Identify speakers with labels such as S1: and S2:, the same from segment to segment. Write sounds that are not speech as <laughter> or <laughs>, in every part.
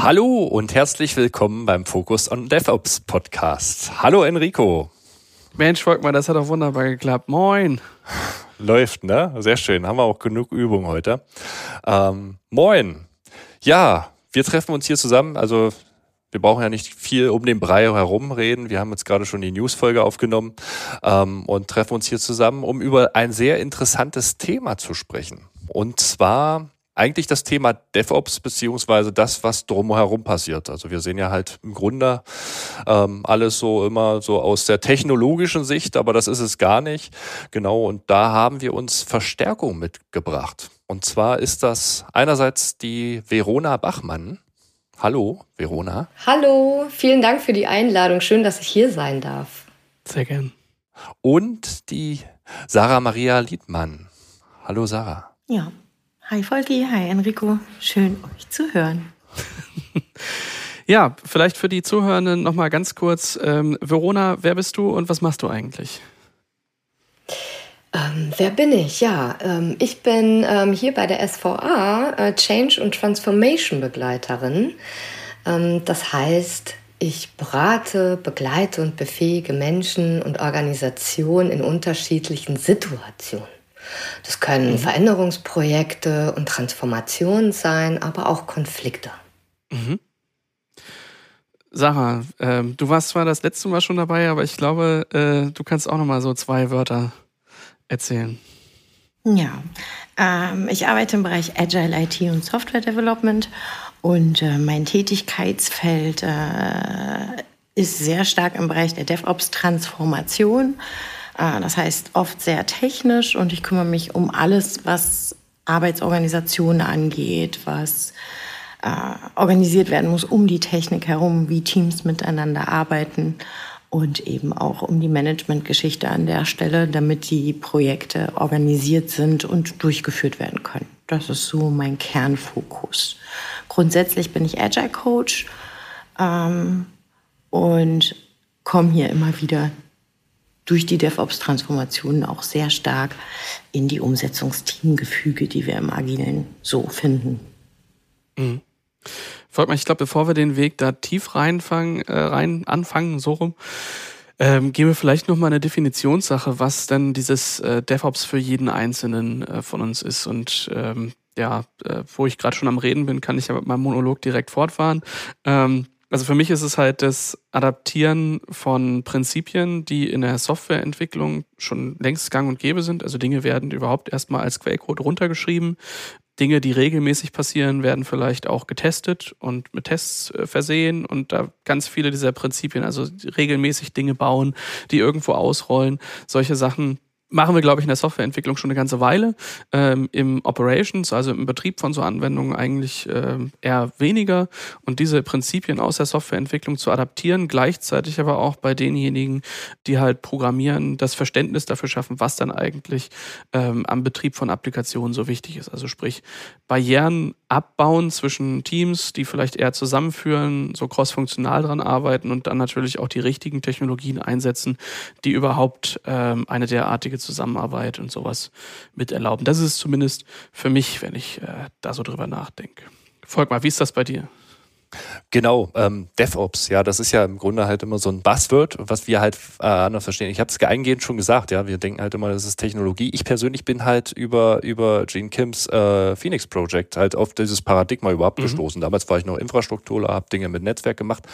S1: Hallo und herzlich willkommen beim Focus on DevOps Podcast. Hallo Enrico.
S2: Mensch, Volkmar, das hat doch wunderbar geklappt. Moin.
S1: Läuft, ne? Sehr schön. Haben wir auch genug Übung heute. Ähm, moin. Ja, wir treffen uns hier zusammen. Also wir brauchen ja nicht viel um den Brei herum reden. Wir haben jetzt gerade schon die Newsfolge aufgenommen ähm, und treffen uns hier zusammen, um über ein sehr interessantes Thema zu sprechen. Und zwar eigentlich das Thema DevOps beziehungsweise das, was drumherum passiert. Also wir sehen ja halt im Grunde ähm, alles so immer so aus der technologischen Sicht, aber das ist es gar nicht. Genau, und da haben wir uns Verstärkung mitgebracht. Und zwar ist das einerseits die Verona Bachmann. Hallo, Verona.
S3: Hallo, vielen Dank für die Einladung. Schön, dass ich hier sein darf.
S2: Sehr gern.
S1: Und die Sarah Maria Liedmann. Hallo, Sarah.
S4: Ja, Hi Volki, hi Enrico, schön euch zu hören. <laughs>
S2: ja, vielleicht für die Zuhörenden nochmal ganz kurz. Ähm, Verona, wer bist du und was machst du eigentlich?
S3: Ähm, wer bin ich? Ja, ähm, ich bin ähm, hier bei der SVA äh, Change und Transformation Begleiterin. Ähm, das heißt, ich berate, begleite und befähige Menschen und Organisationen in unterschiedlichen Situationen. Das können mhm. Veränderungsprojekte und Transformationen sein, aber auch Konflikte. Mhm.
S2: Sarah, äh, du warst zwar das letzte Mal schon dabei, aber ich glaube, äh, du kannst auch noch mal so zwei Wörter erzählen.
S4: Ja, ähm, ich arbeite im Bereich Agile IT und Software Development und äh, mein Tätigkeitsfeld äh, ist sehr stark im Bereich der DevOps-Transformation. Ah, das heißt oft sehr technisch und ich kümmere mich um alles, was Arbeitsorganisationen angeht, was äh, organisiert werden muss um die Technik herum, wie Teams miteinander arbeiten und eben auch um die Managementgeschichte an der Stelle, damit die Projekte organisiert sind und durchgeführt werden können. Das ist so mein Kernfokus. Grundsätzlich bin ich Agile Coach ähm, und komme hier immer wieder durch die DevOps-Transformation auch sehr stark in die Umsetzungsteamgefüge, die wir im Agilen so finden.
S2: Mhm. Folgt mal, ich glaube, bevor wir den Weg da tief reinfangen, äh, rein anfangen, so rum, ähm, gehen wir vielleicht noch mal eine Definitionssache, was denn dieses äh, DevOps für jeden Einzelnen äh, von uns ist. Und ähm, ja, äh, wo ich gerade schon am Reden bin, kann ich ja mit meinem Monolog direkt fortfahren. Ähm, also für mich ist es halt das Adaptieren von Prinzipien, die in der Softwareentwicklung schon längst gang und gäbe sind. Also Dinge werden überhaupt erstmal als Quellcode runtergeschrieben. Dinge, die regelmäßig passieren, werden vielleicht auch getestet und mit Tests äh, versehen und da ganz viele dieser Prinzipien, also regelmäßig Dinge bauen, die irgendwo ausrollen, solche Sachen machen wir, glaube ich, in der Softwareentwicklung schon eine ganze Weile. Ähm, Im Operations, also im Betrieb von so Anwendungen eigentlich ähm, eher weniger. Und diese Prinzipien aus der Softwareentwicklung zu adaptieren, gleichzeitig aber auch bei denjenigen, die halt programmieren, das Verständnis dafür schaffen, was dann eigentlich ähm, am Betrieb von Applikationen so wichtig ist. Also sprich, Barrieren abbauen zwischen Teams, die vielleicht eher zusammenführen, so crossfunktional dran arbeiten und dann natürlich auch die richtigen Technologien einsetzen, die überhaupt ähm, eine derartige Zusammenarbeit und sowas mit erlauben. Das ist zumindest für mich, wenn ich äh, da so drüber nachdenke. Folg mal, wie ist das bei dir?
S1: Genau, ähm, DevOps, ja, das ist ja im Grunde halt immer so ein Buzzword, was wir halt äh, anders verstehen. Ich habe es eingehend schon gesagt, ja, wir denken halt immer, das ist Technologie. Ich persönlich bin halt über über Gene Kims äh, Phoenix Project halt auf dieses Paradigma überhaupt mhm. gestoßen. Damals war ich noch Infrastrukturler, habe Dinge mit Netzwerk gemacht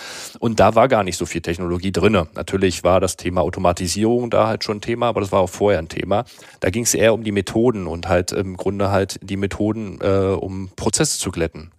S1: und da war gar nicht so viel Technologie drinne. Natürlich war das Thema Automatisierung da halt schon ein Thema, aber das war auch vorher ein Thema. Da ging es eher um die Methoden und halt im Grunde halt die Methoden, äh, um Prozesse zu glätten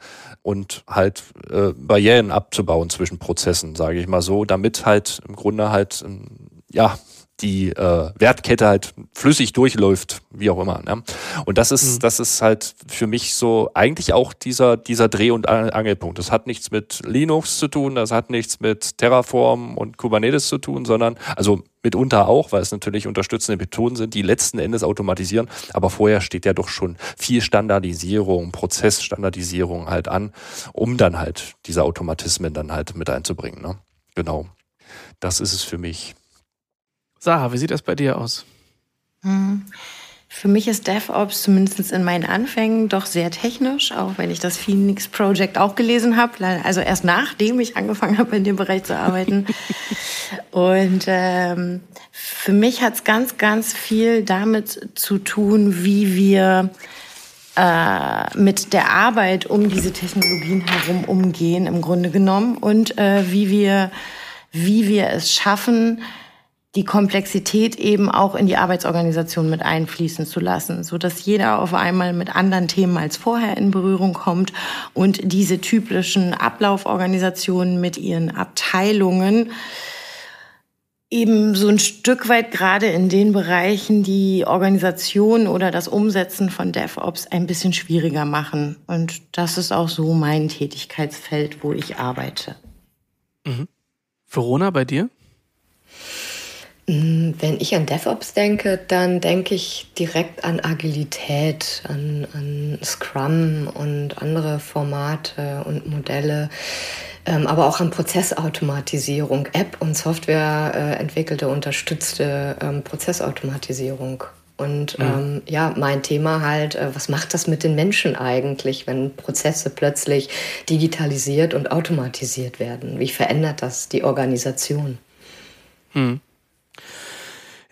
S1: und halt äh, Barrieren abzubauen zwischen Prozessen, sage ich mal so, damit halt im Grunde halt ähm, ja die äh, Wertkette halt flüssig durchläuft, wie auch immer. Ne? Und das ist, mhm. das ist halt für mich so eigentlich auch dieser, dieser Dreh- und Angelpunkt. Das hat nichts mit Linux zu tun, das hat nichts mit Terraform und Kubernetes zu tun, sondern, also mitunter auch, weil es natürlich unterstützende Methoden sind, die letzten Endes automatisieren. Aber vorher steht ja doch schon viel Standardisierung, Prozessstandardisierung halt an, um dann halt diese Automatismen dann halt mit einzubringen. Ne? Genau. Das ist es für mich.
S2: Sarah, wie sieht das bei dir aus?
S4: Hm. Für mich ist DevOps zumindest in meinen Anfängen doch sehr technisch, auch wenn ich das Phoenix Project auch gelesen habe. Also erst nachdem ich angefangen habe, in dem Bereich zu arbeiten. <laughs> Und ähm, für mich hat es ganz, ganz viel damit zu tun, wie wir äh, mit der Arbeit um diese Technologien herum umgehen, im Grunde genommen, und äh, wie wir, wie wir es schaffen, die Komplexität eben auch in die Arbeitsorganisation mit einfließen zu lassen, so dass jeder auf einmal mit anderen Themen als vorher in Berührung kommt und diese typischen Ablauforganisationen mit ihren Abteilungen eben so ein Stück weit gerade in den Bereichen die Organisation oder das Umsetzen von DevOps ein bisschen schwieriger machen. Und das ist auch so mein Tätigkeitsfeld, wo ich arbeite.
S2: Mhm. Verona, bei dir?
S3: Mm, wenn ich an DevOps denke, dann denke ich direkt an Agilität, an, an Scrum und andere Formate und Modelle, ähm, aber auch an Prozessautomatisierung, App und Software äh, entwickelte, unterstützte ähm, Prozessautomatisierung. Und mhm. ähm, ja, mein Thema halt, äh, was macht das mit den Menschen eigentlich, wenn Prozesse plötzlich digitalisiert und automatisiert werden? Wie verändert das die Organisation?
S2: Mhm.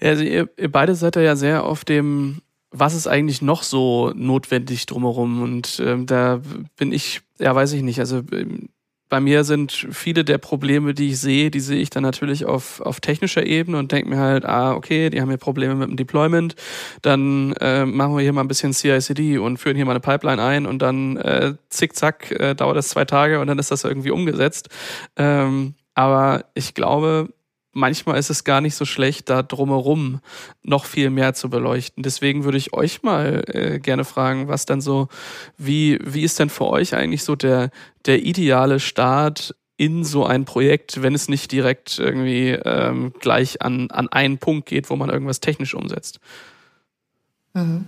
S2: Also ihr, ihr beide seid ja sehr auf dem, was ist eigentlich noch so notwendig drumherum? Und ähm, da bin ich, ja, weiß ich nicht. Also ähm, bei mir sind viele der Probleme, die ich sehe, die sehe ich dann natürlich auf, auf technischer Ebene und denke mir halt, ah, okay, die haben hier Probleme mit dem Deployment, dann äh, machen wir hier mal ein bisschen CI/CD und führen hier mal eine Pipeline ein und dann äh, zickzack äh, dauert das zwei Tage und dann ist das irgendwie umgesetzt. Ähm, aber ich glaube, manchmal ist es gar nicht so schlecht, da drumherum noch viel mehr zu beleuchten. Deswegen würde ich euch mal äh, gerne fragen, was dann so, wie, wie ist denn für euch eigentlich so der, der ideale Start in so ein Projekt, wenn es nicht direkt irgendwie ähm, gleich an, an einen Punkt geht, wo man irgendwas technisch umsetzt?
S4: Mhm.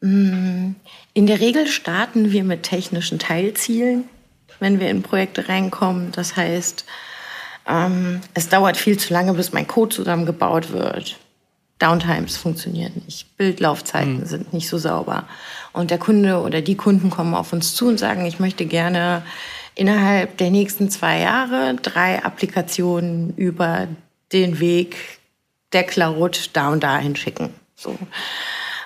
S4: Mm, in der Regel starten wir mit technischen Teilzielen, wenn wir in Projekte reinkommen. Das heißt, ähm, es dauert viel zu lange, bis mein Code zusammengebaut wird. Downtimes funktionieren nicht. Bildlaufzeiten mhm. sind nicht so sauber. Und der Kunde oder die Kunden kommen auf uns zu und sagen, ich möchte gerne innerhalb der nächsten zwei Jahre drei Applikationen über den Weg der Cloud da und dahin schicken. So.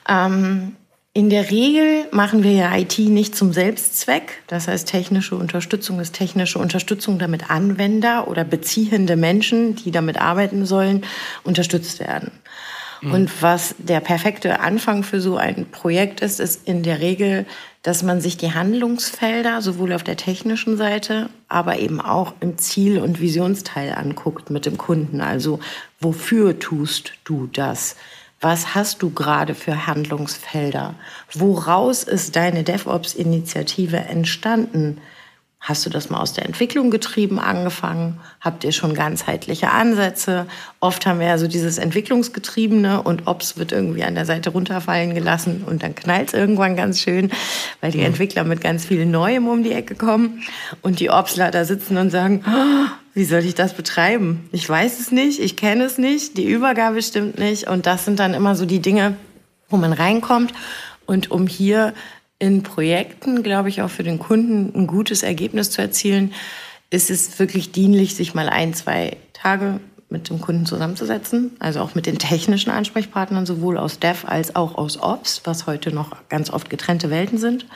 S4: Ähm, in der Regel machen wir ja IT nicht zum Selbstzweck. Das heißt, technische Unterstützung ist technische Unterstützung, damit Anwender oder beziehende Menschen, die damit arbeiten sollen, unterstützt werden. Mhm. Und was der perfekte Anfang für so ein Projekt ist, ist in der Regel, dass man sich die Handlungsfelder sowohl auf der technischen Seite, aber eben auch im Ziel- und Visionsteil anguckt mit dem Kunden. Also wofür tust du das? Was hast du gerade für Handlungsfelder? Woraus ist deine DevOps-Initiative entstanden? Hast du das mal aus der Entwicklung getrieben angefangen? Habt ihr schon ganzheitliche Ansätze? Oft haben wir ja so dieses Entwicklungsgetriebene und Ops wird irgendwie an der Seite runterfallen gelassen und dann knallt es irgendwann ganz schön, weil die. Entwickler mit ganz viel Neuem um die Ecke kommen und die Opsler da sitzen und sagen, oh, wie soll ich das betreiben? Ich weiß es nicht, ich kenne es nicht, die Übergabe stimmt nicht. Und das sind dann immer so die Dinge, wo man reinkommt. Und um hier in Projekten, glaube ich, auch für den Kunden ein gutes Ergebnis zu erzielen, ist es wirklich dienlich, sich mal ein, zwei Tage mit dem Kunden zusammenzusetzen, also auch mit den technischen Ansprechpartnern, sowohl aus Dev als auch aus Ops, was heute noch ganz oft getrennte Welten sind,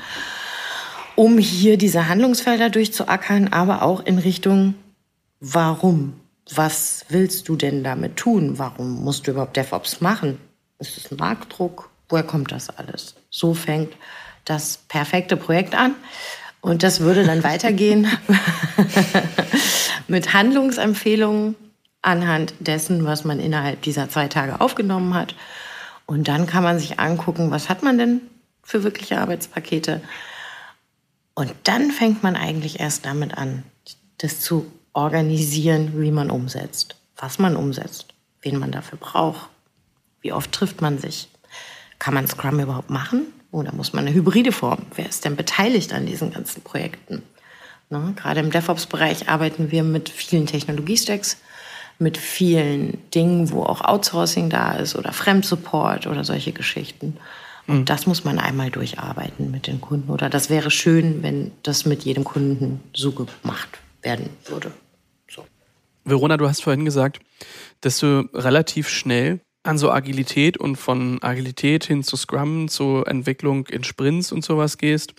S4: um hier diese Handlungsfelder durchzuackern, aber auch in Richtung warum? Was willst du denn damit tun? Warum musst du überhaupt DevOps machen? Ist es ein Marktdruck? Woher kommt das alles? So fängt das perfekte Projekt an. Und das würde dann <laughs> weitergehen <laughs> mit Handlungsempfehlungen anhand dessen, was man innerhalb dieser zwei Tage aufgenommen hat. Und dann kann man sich angucken, was hat man denn für wirkliche Arbeitspakete. Und dann fängt man eigentlich erst damit an, das zu organisieren, wie man umsetzt, was man umsetzt, wen man dafür braucht, wie oft trifft man sich. Kann man Scrum überhaupt machen oder muss man eine hybride Form? Wer ist denn beteiligt an diesen ganzen Projekten? Ne? Gerade im DevOps-Bereich arbeiten wir mit vielen Technologiestacks. mit vielen Dingen, wo auch Outsourcing da ist oder Fremdsupport oder solche Geschichten. Und mhm. das muss man einmal durcharbeiten mit den Kunden. Oder das wäre schön, wenn das mit jedem Kunden so gemacht werden würde. So.
S2: Verona, du hast vorhin gesagt, dass du relativ schnell an so Agilität und von Agilität hin zu Scrum, zu Entwicklung in Sprints und sowas gehst.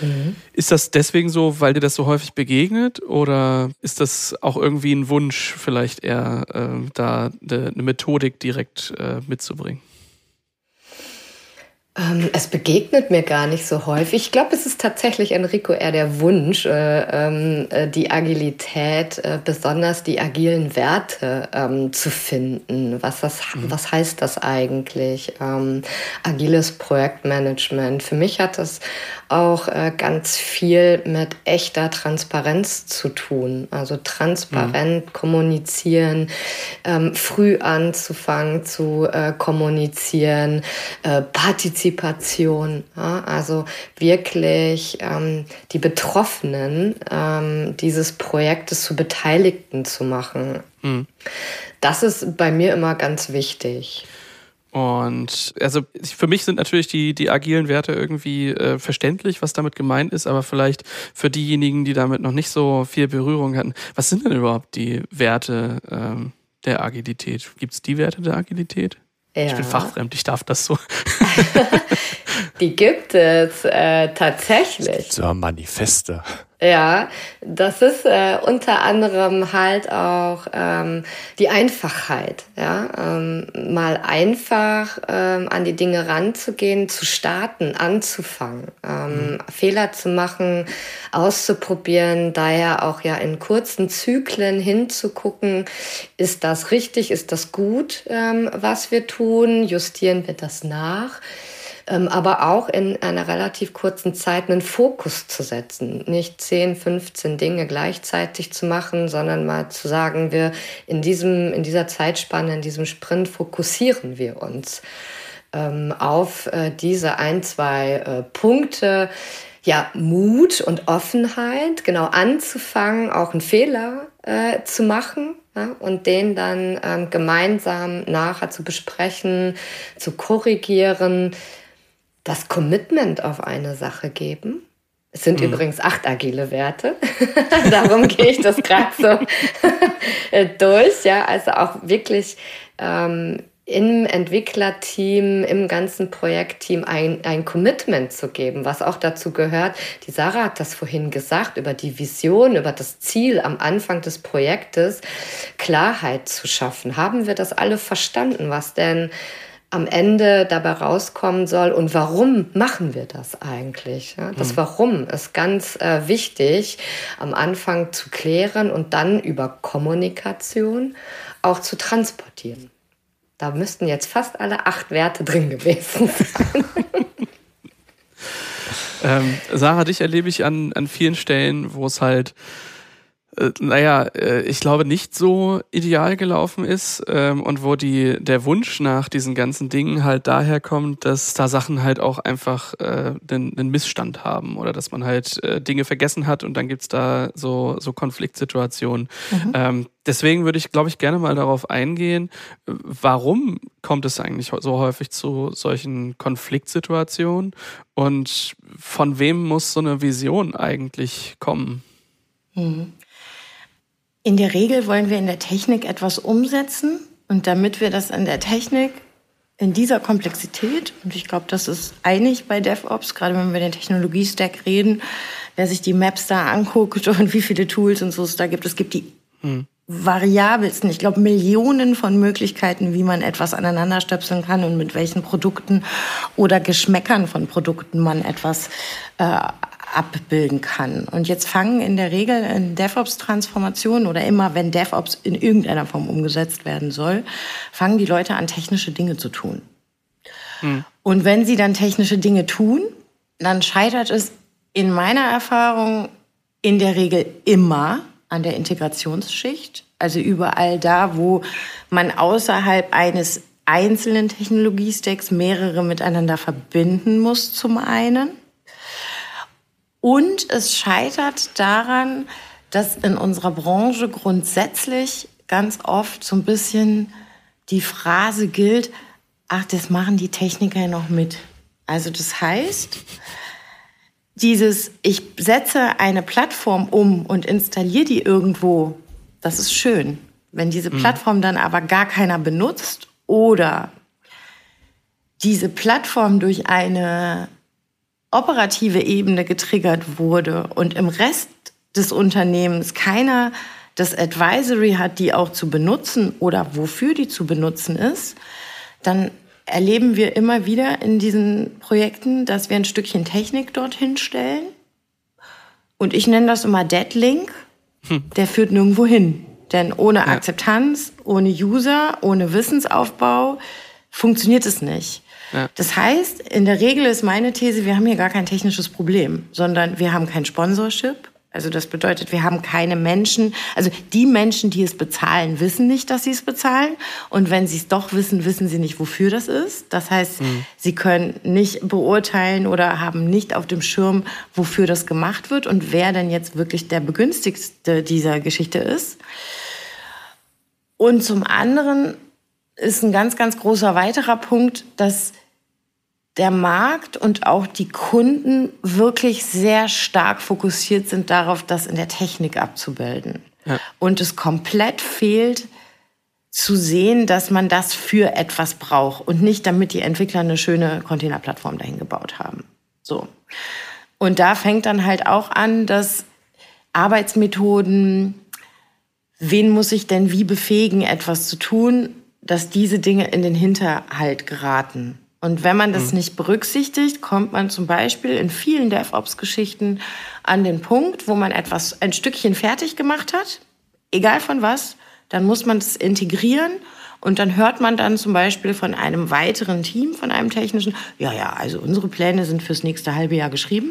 S2: Mhm. Ist das deswegen so, weil dir das so häufig begegnet oder ist das auch irgendwie ein Wunsch, vielleicht eher äh, da eine Methodik direkt äh, mitzubringen?
S3: Ähm, es begegnet mir gar nicht so häufig. Ich glaube, es ist tatsächlich, Enrico, eher der Wunsch, äh, ähm, äh, die Agilität, äh, besonders die agilen Werte ähm, zu finden. Was, das, mhm. was heißt das eigentlich? Ähm, agiles Projektmanagement. Für mich hat das auch äh, ganz viel mit echter Transparenz zu tun. Also transparent mhm. kommunizieren, ähm, früh anzufangen zu äh, kommunizieren, äh, Partizipation, ja? also wirklich ähm, die Betroffenen ähm, dieses Projektes zu Beteiligten zu machen. Mhm. Das ist bei mir immer ganz wichtig.
S2: Und also für mich sind natürlich die, die agilen Werte irgendwie äh, verständlich, was damit gemeint ist, aber vielleicht für diejenigen, die damit noch nicht so viel Berührung hatten, was sind denn überhaupt die Werte ähm, der Agilität? Gibt es die Werte der Agilität? Ja. Ich bin fachfremd, ich darf das so. <laughs>
S3: die gibt es äh, tatsächlich.
S1: So Manifeste.
S3: Ja, das ist äh, unter anderem halt auch ähm, die Einfachheit, ja, ähm, mal einfach ähm, an die Dinge ranzugehen, zu starten, anzufangen, ähm, mhm. Fehler zu machen, auszuprobieren, daher auch ja in kurzen Zyklen hinzugucken, ist das richtig, ist das gut, ähm, was wir tun, justieren wir das nach aber auch in einer relativ kurzen Zeit einen Fokus zu setzen. Nicht 10, 15 Dinge gleichzeitig zu machen, sondern mal zu sagen, wir in, diesem, in dieser Zeitspanne, in diesem Sprint fokussieren wir uns ähm, auf äh, diese ein, zwei äh, Punkte. Ja, Mut und Offenheit, genau anzufangen, auch einen Fehler äh, zu machen, ja, und den dann ähm, gemeinsam nachher zu besprechen, zu korrigieren, das Commitment auf eine Sache geben. Es sind mhm. übrigens acht agile Werte. <laughs> Darum gehe ich das gerade so durch. Ja, also auch wirklich ähm, im Entwicklerteam, im ganzen Projektteam ein, ein Commitment zu geben, was auch dazu gehört. Die Sarah hat das vorhin gesagt, über die Vision, über das Ziel am Anfang des Projektes, Klarheit zu schaffen. Haben wir das alle verstanden, was denn am Ende dabei rauskommen soll und warum machen wir das eigentlich? Ja, das mhm. Warum ist ganz äh, wichtig am Anfang zu klären und dann über Kommunikation auch zu transportieren. Da müssten jetzt fast alle acht Werte drin gewesen sein. <laughs>
S2: ähm, Sarah, dich erlebe ich an, an vielen Stellen, wo es halt äh, naja, äh, ich glaube, nicht so ideal gelaufen ist ähm, und wo die, der Wunsch nach diesen ganzen Dingen halt daher kommt, dass da Sachen halt auch einfach äh, den, den Missstand haben oder dass man halt äh, Dinge vergessen hat und dann gibt's da so, so Konfliktsituationen. Mhm. Ähm, deswegen würde ich, glaube ich, gerne mal darauf eingehen, warum kommt es eigentlich so häufig zu solchen Konfliktsituationen und von wem muss so eine Vision eigentlich kommen?
S4: Mhm. In der Regel wollen wir in der Technik etwas umsetzen und damit wir das in der Technik in dieser Komplexität, und ich glaube, das ist einig bei DevOps, gerade wenn wir den Technologie-Stack reden, wer sich die Maps da anguckt <laughs> und wie viele Tools und so es da gibt, es gibt die hm. variabelsten, ich glaube, Millionen von Möglichkeiten, wie man etwas aneinanderstöpseln kann und mit welchen Produkten oder Geschmäckern von Produkten man etwas äh, abbilden kann. Und jetzt fangen in der Regel in DevOps-Transformationen oder immer, wenn DevOps in irgendeiner Form umgesetzt werden soll, fangen die Leute an, technische Dinge zu tun. Hm. Und wenn sie dann technische Dinge tun, dann scheitert es in meiner Erfahrung in der Regel immer an der Integrationsschicht. Also überall da, wo man außerhalb eines einzelnen Technologiestacks mehrere miteinander verbinden muss zum einen. Und es scheitert daran, dass in unserer Branche grundsätzlich ganz oft so ein bisschen die Phrase gilt, ach, das machen die Techniker noch mit. Also das heißt, dieses, ich setze eine Plattform um und installiere die irgendwo, das ist schön. Wenn diese mhm. Plattform dann aber gar keiner benutzt oder diese Plattform durch eine operative Ebene getriggert wurde und im Rest des Unternehmens keiner das Advisory hat, die auch zu benutzen oder wofür die zu benutzen ist, dann erleben wir immer wieder in diesen Projekten, dass wir ein Stückchen Technik dorthin stellen. Und ich nenne das immer Deadlink. Hm. Der führt nirgendwo hin. Denn ohne ja. Akzeptanz, ohne User, ohne Wissensaufbau funktioniert es nicht. Ja. Das heißt, in der Regel ist meine These, wir haben hier gar kein technisches Problem, sondern wir haben kein Sponsorship. Also das bedeutet, wir haben keine Menschen, also die Menschen, die es bezahlen, wissen nicht, dass sie es bezahlen. Und wenn sie es doch wissen, wissen sie nicht, wofür das ist. Das heißt, mhm. sie können nicht beurteilen oder haben nicht auf dem Schirm, wofür das gemacht wird und wer denn jetzt wirklich der Begünstigste dieser Geschichte ist. Und zum anderen ist ein ganz, ganz großer weiterer Punkt, dass der Markt und auch die Kunden wirklich sehr stark fokussiert sind darauf, das in der Technik abzubilden. Ja. Und es komplett fehlt zu sehen, dass man das für etwas braucht und nicht damit die Entwickler eine schöne Containerplattform dahin gebaut haben. So. Und da fängt dann halt auch an, dass Arbeitsmethoden, wen muss ich denn wie befähigen, etwas zu tun, dass diese Dinge in den Hinterhalt geraten. Und wenn man das mhm. nicht berücksichtigt, kommt man zum Beispiel in vielen DevOps-Geschichten an den Punkt, wo man etwas ein Stückchen fertig gemacht hat, egal von was, dann muss man es integrieren und dann hört man dann zum Beispiel von einem weiteren Team, von einem technischen, ja, ja, also unsere Pläne sind fürs nächste halbe Jahr geschrieben.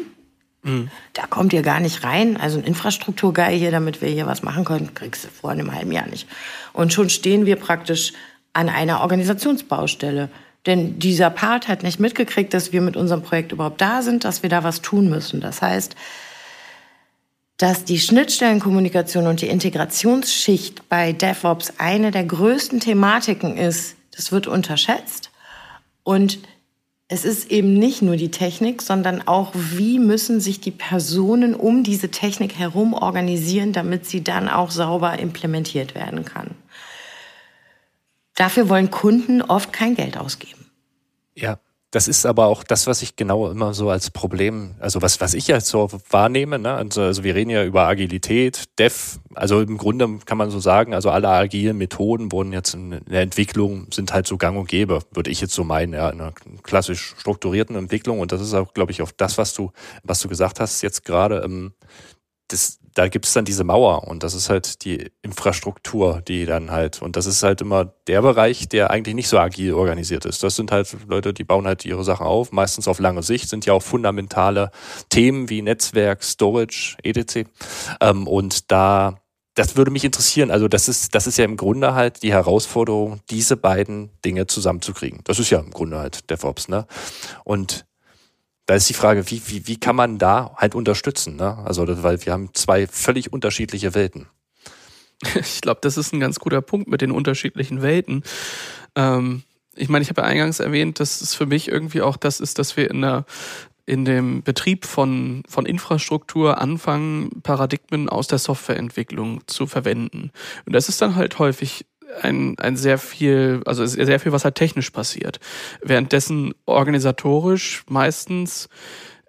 S4: Mhm. Da kommt ihr gar nicht rein. Also ein Infrastrukturguy hier, damit wir hier was machen können, kriegst du vor einem halben Jahr nicht. Und schon stehen wir praktisch an einer Organisationsbaustelle. Denn dieser Part hat nicht mitgekriegt, dass wir mit unserem Projekt überhaupt da sind, dass wir da was tun müssen. Das heißt, dass die Schnittstellenkommunikation und die Integrationsschicht bei DevOps eine der größten Thematiken ist, das wird unterschätzt. Und es ist eben nicht nur die Technik, sondern auch, wie müssen sich die Personen um diese Technik herum organisieren, damit sie dann auch sauber implementiert werden kann. Dafür wollen Kunden oft kein Geld ausgeben.
S1: Ja, das ist aber auch das, was ich genau immer so als Problem, also was, was ich jetzt so wahrnehme, ne? also, also wir reden ja über Agilität, Dev, also im Grunde kann man so sagen, also alle agilen Methoden wurden jetzt in der Entwicklung, sind halt so gang und gäbe, würde ich jetzt so meinen, ja, in einer klassisch strukturierten Entwicklung und das ist auch, glaube ich, auch das, was du, was du gesagt hast jetzt gerade, ähm, das, da gibt es dann diese Mauer und das ist halt die Infrastruktur, die dann halt, und das ist halt immer der Bereich, der eigentlich nicht so agil organisiert ist. Das sind halt Leute, die bauen halt ihre Sachen auf, meistens auf lange Sicht, sind ja auch fundamentale Themen wie Netzwerk, Storage, etc. Ähm, und da, das würde mich interessieren. Also das ist, das ist ja im Grunde halt die Herausforderung, diese beiden Dinge zusammenzukriegen. Das ist ja im Grunde halt DevOps, ne? Und da ist die Frage, wie, wie, wie kann man da halt unterstützen? Ne? Also, weil wir haben zwei völlig unterschiedliche Welten. <laughs>
S2: Ich glaube, das ist ein ganz guter Punkt mit den unterschiedlichen Welten. Ähm, ich meine, ich habe ja eingangs erwähnt, dass es für mich irgendwie auch das ist, dass wir in der in dem Betrieb von, von Infrastruktur anfangen, Paradigmen aus der Softwareentwicklung zu verwenden. Und das ist dann halt häufig ein, ein sehr viel, also sehr viel, was halt technisch passiert. Währenddessen organisatorisch meistens,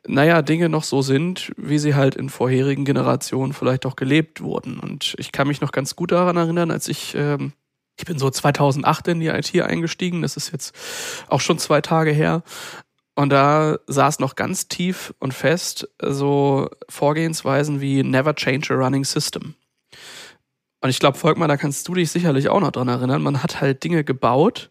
S2: naja, Dinge noch so sind, wie sie halt in vorherigen Generationen vielleicht auch gelebt wurden. Und ich kann mich noch ganz gut daran erinnern, als ich, ähm, ich bin so 2008 in die IT eingestiegen, das ist jetzt auch schon zwei Tage her. Und da saß noch ganz tief und fest so Vorgehensweisen wie Never Change a Running System. Und ich glaube, Volkmar, da kannst du dich sicherlich auch noch dran erinnern. Man hat halt Dinge gebaut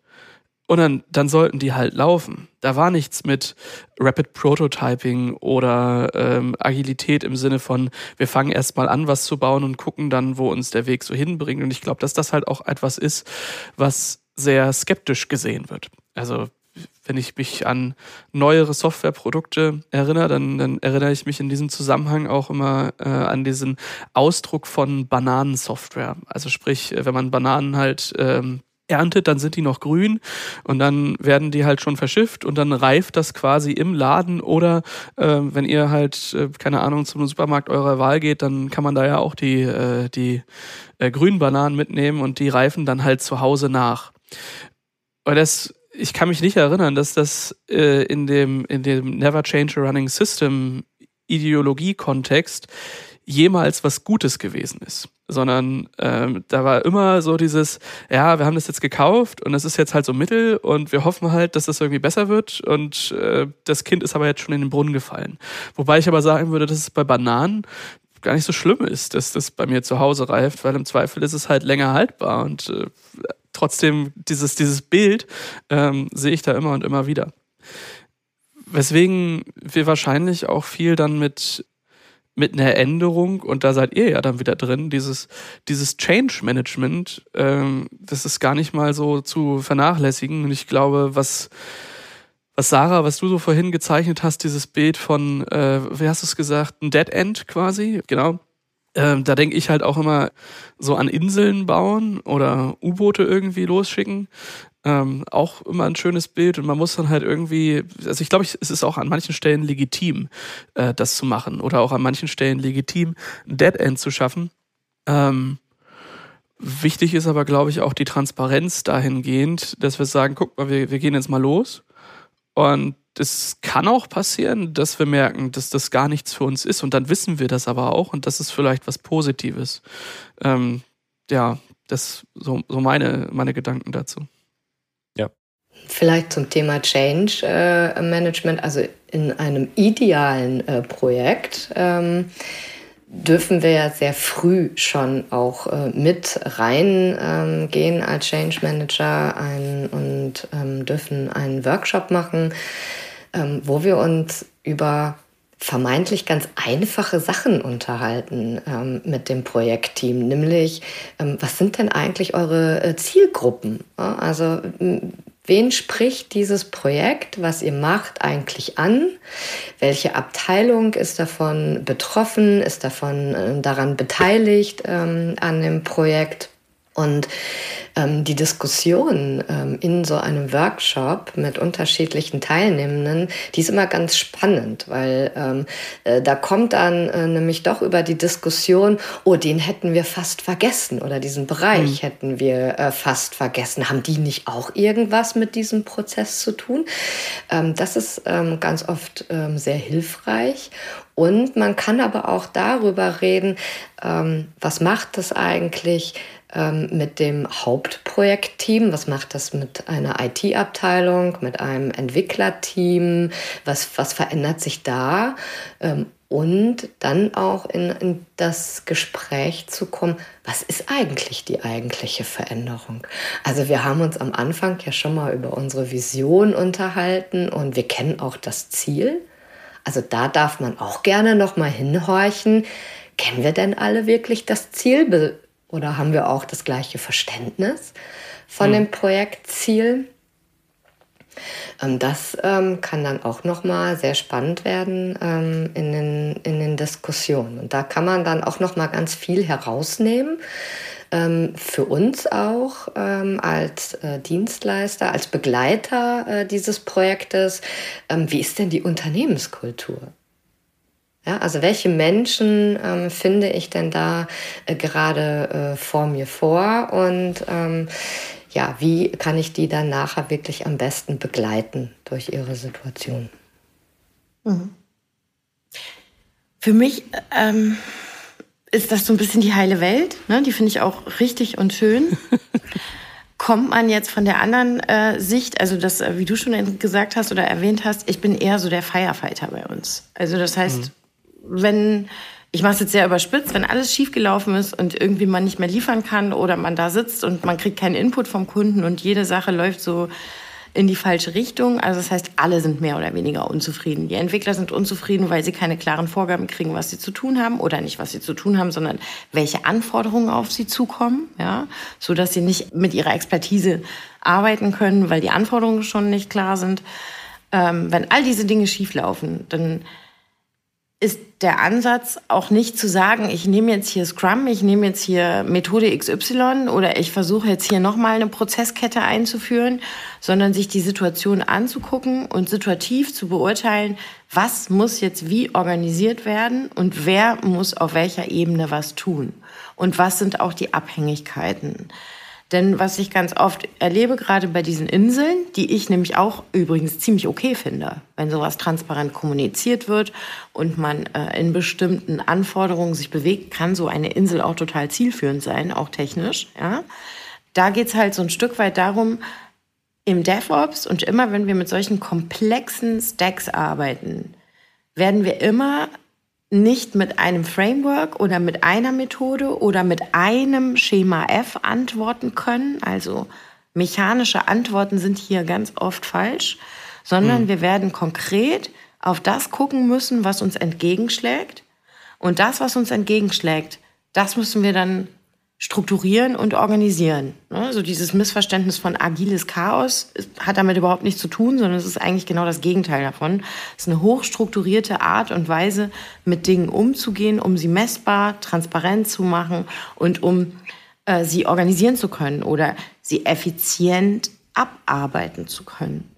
S2: und dann, dann sollten die halt laufen. Da war nichts mit Rapid Prototyping oder ähm, Agilität im Sinne von, wir fangen erstmal an, was zu bauen und gucken dann, wo uns der Weg so hinbringt. Und ich glaube, dass das halt auch etwas ist, was sehr skeptisch gesehen wird. Also wenn ich mich an neuere Softwareprodukte erinnere, dann, dann erinnere ich mich in diesem Zusammenhang auch immer äh, an diesen Ausdruck von Bananensoftware. Also sprich, wenn man Bananen halt ähm, erntet, dann sind die noch grün und dann werden die halt schon verschifft und dann reift das quasi im Laden oder äh, wenn ihr halt, äh, keine Ahnung, zum Supermarkt eurer Wahl geht, dann kann man da ja auch die, äh, die äh, grünen Bananen mitnehmen und die reifen dann halt zu Hause nach. Und das, ich kann mich nicht erinnern, dass das äh, in dem, in dem Never Change a Running System Ideologie-Kontext jemals was Gutes gewesen ist, sondern ähm, da war immer so dieses, ja, wir haben das jetzt gekauft und es ist jetzt halt so Mittel und wir hoffen halt, dass das irgendwie besser wird und äh, das Kind ist aber jetzt schon in den Brunnen gefallen. Wobei ich aber sagen würde, dass es bei Bananen gar nicht so schlimm ist, dass das bei mir zu Hause reift, weil im Zweifel ist es halt länger haltbar und äh, trotzdem dieses, dieses Bild ähm, sehe ich da immer und immer wieder. Weswegen wir wahrscheinlich auch viel dann mit mit einer Änderung, und da seid ihr ja dann wieder drin, dieses, dieses Change Management, ähm, das ist gar nicht mal so zu vernachlässigen. Und ich glaube, was, was Sarah, was du so vorhin gezeichnet hast, dieses Bild von, äh, wie hast du es gesagt, ein Dead End quasi, genau. Ähm, da denke ich halt auch immer so an Inseln bauen oder U-Boote irgendwie losschicken. Ähm, auch immer ein schönes Bild und man muss dann halt irgendwie, also ich glaube, es ist auch an manchen Stellen legitim, äh, das zu machen oder auch an manchen Stellen legitim, ein Dead End zu schaffen. Ähm, wichtig ist aber, glaube ich, auch die Transparenz dahingehend, dass wir sagen, guck mal, wir, wir gehen jetzt mal los und es kann auch passieren, dass wir merken, dass das gar nichts für uns ist und dann wissen wir das aber auch und das ist vielleicht was Positives. Ähm, ja, das so, so meine, meine Gedanken dazu.
S3: Vielleicht zum Thema Change äh, Management, also in einem idealen äh, Projekt ähm, dürfen wir ja sehr früh schon auch äh, mit reingehen ähm, als Change Manager ein, und ähm, dürfen einen Workshop machen, wo wir uns über vermeintlich ganz einfache Sachen unterhalten ähm, mit dem Projektteam, nämlich ähm, was sind denn eigentlich eure äh, Zielgruppen? Ja, also Wen spricht dieses Projekt, was ihr macht, eigentlich an? Welche Abteilung ist davon betroffen, ist davon äh, daran beteiligt ähm, an dem Projekt? Und ähm, die Diskussion ähm, in so einem Workshop mit unterschiedlichen Teilnehmenden, die ist immer ganz spannend, weil ähm, äh, da kommt dann äh, nämlich doch über die Diskussion, oh, den hätten wir fast vergessen oder diesen Bereich mhm. hätten wir äh, fast vergessen. Haben die nicht auch irgendwas mit diesem Prozess zu tun? Ähm, das ist ähm, ganz oft ähm, sehr hilfreich. Und man kann aber auch darüber reden, ähm, was macht das eigentlich ähm, mit dem Hauptprojektteam? Was macht das mit einer IT-Abteilung, mit einem Entwicklerteam? Was, was verändert sich da? Ähm, und dann auch in, in, das Gespräch zu kommen, was ist eigentlich die eigentliche Veränderung? Also wir haben uns am Anfang ja schon mal über unsere Vision unterhalten und wir kennen auch das Ziel. Also da darf man auch gerne noch mal hinhorchen. Kennen wir denn alle wirklich das Ziel? Oder haben wir auch das gleiche Verständnis von hm. dem Projektziel? Ähm, das ähm, kann dann auch nochmal sehr spannend werden ähm, in, den, in den Diskussionen. Und da kann man dann auch nochmal ganz viel herausnehmen. Ähm, für uns auch ähm, als äh, Dienstleister, als Begleiter äh, dieses Projektes. Ähm, wie ist denn die Unternehmenskultur? Ja, also welche Menschen ähm, finde ich denn da äh, gerade äh, vor mir vor und ähm, ja, wie kann ich die dann nachher wirklich am besten begleiten durch ihre Situation?
S4: Mhm. Für mich ähm, ist das so ein bisschen die heile Welt. Ne? Die finde ich auch richtig und schön. <laughs> Kommt man jetzt von der anderen äh, Sicht, also das, äh, wie du schon gesagt hast oder erwähnt hast, ich bin eher so der Firefighter bei uns. Also das heißt, mhm wenn, ich mache es jetzt sehr überspitzt, wenn alles schiefgelaufen ist und irgendwie man nicht mehr liefern kann oder man da sitzt und man kriegt keinen Input vom Kunden und jede Sache läuft so in die falsche Richtung. Also das heißt, alle sind mehr oder weniger unzufrieden. Die Entwickler sind unzufrieden, weil sie keine klaren Vorgaben kriegen, was sie zu tun haben oder nicht, was sie zu tun haben, sondern welche Anforderungen auf sie zukommen, ja, so dass sie nicht mit ihrer Expertise arbeiten können, weil die Anforderungen schon nicht klar sind. Ähm, wenn all diese Dinge schieflaufen, dann ist der Ansatz auch nicht zu sagen, ich nehme jetzt hier Scrum, ich nehme jetzt hier Methode XY oder ich versuche jetzt hier nochmal eine Prozesskette einzuführen, sondern sich die Situation anzugucken und situativ zu beurteilen, was muss jetzt wie organisiert werden und wer muss auf welcher Ebene was tun und was sind auch die Abhängigkeiten. Denn was ich ganz oft erlebe, gerade bei diesen Inseln, die ich nämlich auch übrigens ziemlich okay finde, wenn sowas transparent kommuniziert wird und man äh, in bestimmten Anforderungen sich bewegt, kann so eine Insel auch total zielführend sein, auch technisch. Ja? Da geht's halt so ein Stück weit darum, im DevOps und immer wenn wir mit solchen komplexen Stacks arbeiten, werden wir immer nicht mit einem Framework oder mit einer Methode oder mit einem Schema F antworten können. Also mechanische Antworten sind hier ganz oft falsch, sondern mhm. wir werden konkret auf das gucken müssen, was uns entgegenschlägt. Und das, was uns entgegenschlägt, das müssen wir dann strukturieren und organisieren. Ne? So dieses Missverständnis von agiles Chaos hat damit überhaupt nichts zu tun, sondern es ist eigentlich genau das Gegenteil davon. Es ist eine hochstrukturierte Art und Weise, mit Dingen umzugehen, um sie messbar, transparent zu machen und um äh, sie organisieren zu können oder sie effizient abarbeiten zu können.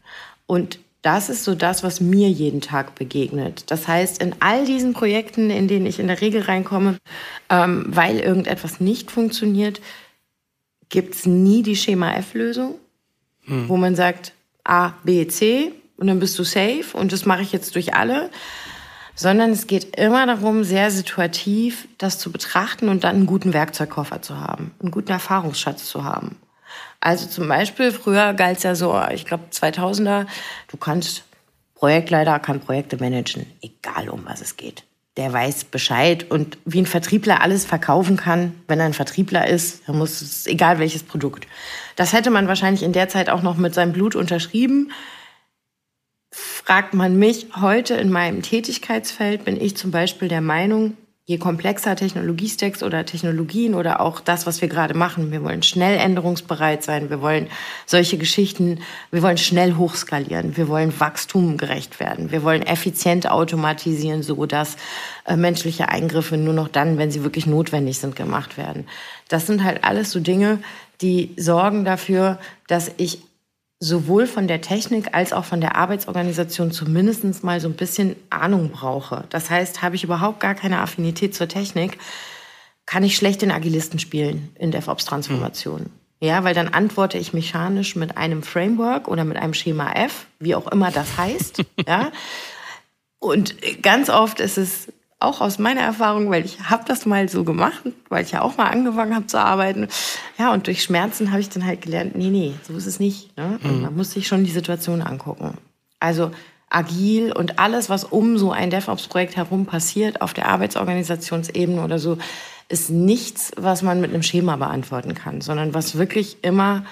S4: Und das ist so das, was mir jeden Tag begegnet. Das heißt, in all diesen Projekten, in denen ich in der Regel reinkomme, ähm, weil irgendetwas nicht funktioniert, gibt es nie die Schema-F-Lösung, hm. wo man sagt A, B, C und dann bist du safe und das mache ich jetzt durch alle. Sondern es geht immer darum, sehr situativ das zu betrachten und dann einen guten Werkzeugkoffer zu haben, einen guten Erfahrungsschatz zu haben. Also zum Beispiel, früher galt es ja so, ich glaube 2000er, du kannst, Projektleiter kann Projekte managen, egal um was es geht. Der weiß Bescheid und wie ein Vertriebler alles verkaufen kann, wenn er ein Vertriebler ist, dann muss es, egal welches Produkt. Das hätte man wahrscheinlich in der Zeit auch noch mit seinem Blut unterschrieben. Fragt man mich heute in meinem Tätigkeitsfeld, bin ich zum Beispiel der Meinung, je komplexer Technologiestacks oder Technologien oder auch das, was wir gerade machen, wir wollen schnell änderungsbereit sein, wir wollen solche Geschichten, wir wollen schnell hochskalieren, wir wollen wachstumgerecht werden, wir wollen effizient automatisieren, so dass äh, menschliche Eingriffe nur noch dann, wenn sie wirklich notwendig sind, gemacht werden. Das sind halt alles so Dinge, die sorgen dafür, dass ich sowohl von der Technik als auch von der Arbeitsorganisation zumindest mal so ein bisschen Ahnung brauche. Das heißt, habe ich überhaupt gar keine Affinität zur Technik, kann ich schlecht den Agilisten spielen in DevOps-Transformation. Mhm. Ja, weil dann antworte ich mechanisch mit einem Framework oder mit einem Schema F, wie auch immer das heißt. <laughs> ja. Und ganz oft ist es auch aus meiner Erfahrung, weil ich habe das mal so gemacht, weil ich ja auch mal angefangen habe zu arbeiten. Ja, und durch Schmerzen habe ich dann halt gelernt, nee, nee, so ist es nicht. Ne? Mhm. Man muss sich schon die Situation angucken. Also agil und alles, was um so ein DevOps-Projekt herum passiert, auf der Arbeitsorganisationsebene oder so, ist nichts, was man mit einem Schema beantworten kann, sondern was wirklich immer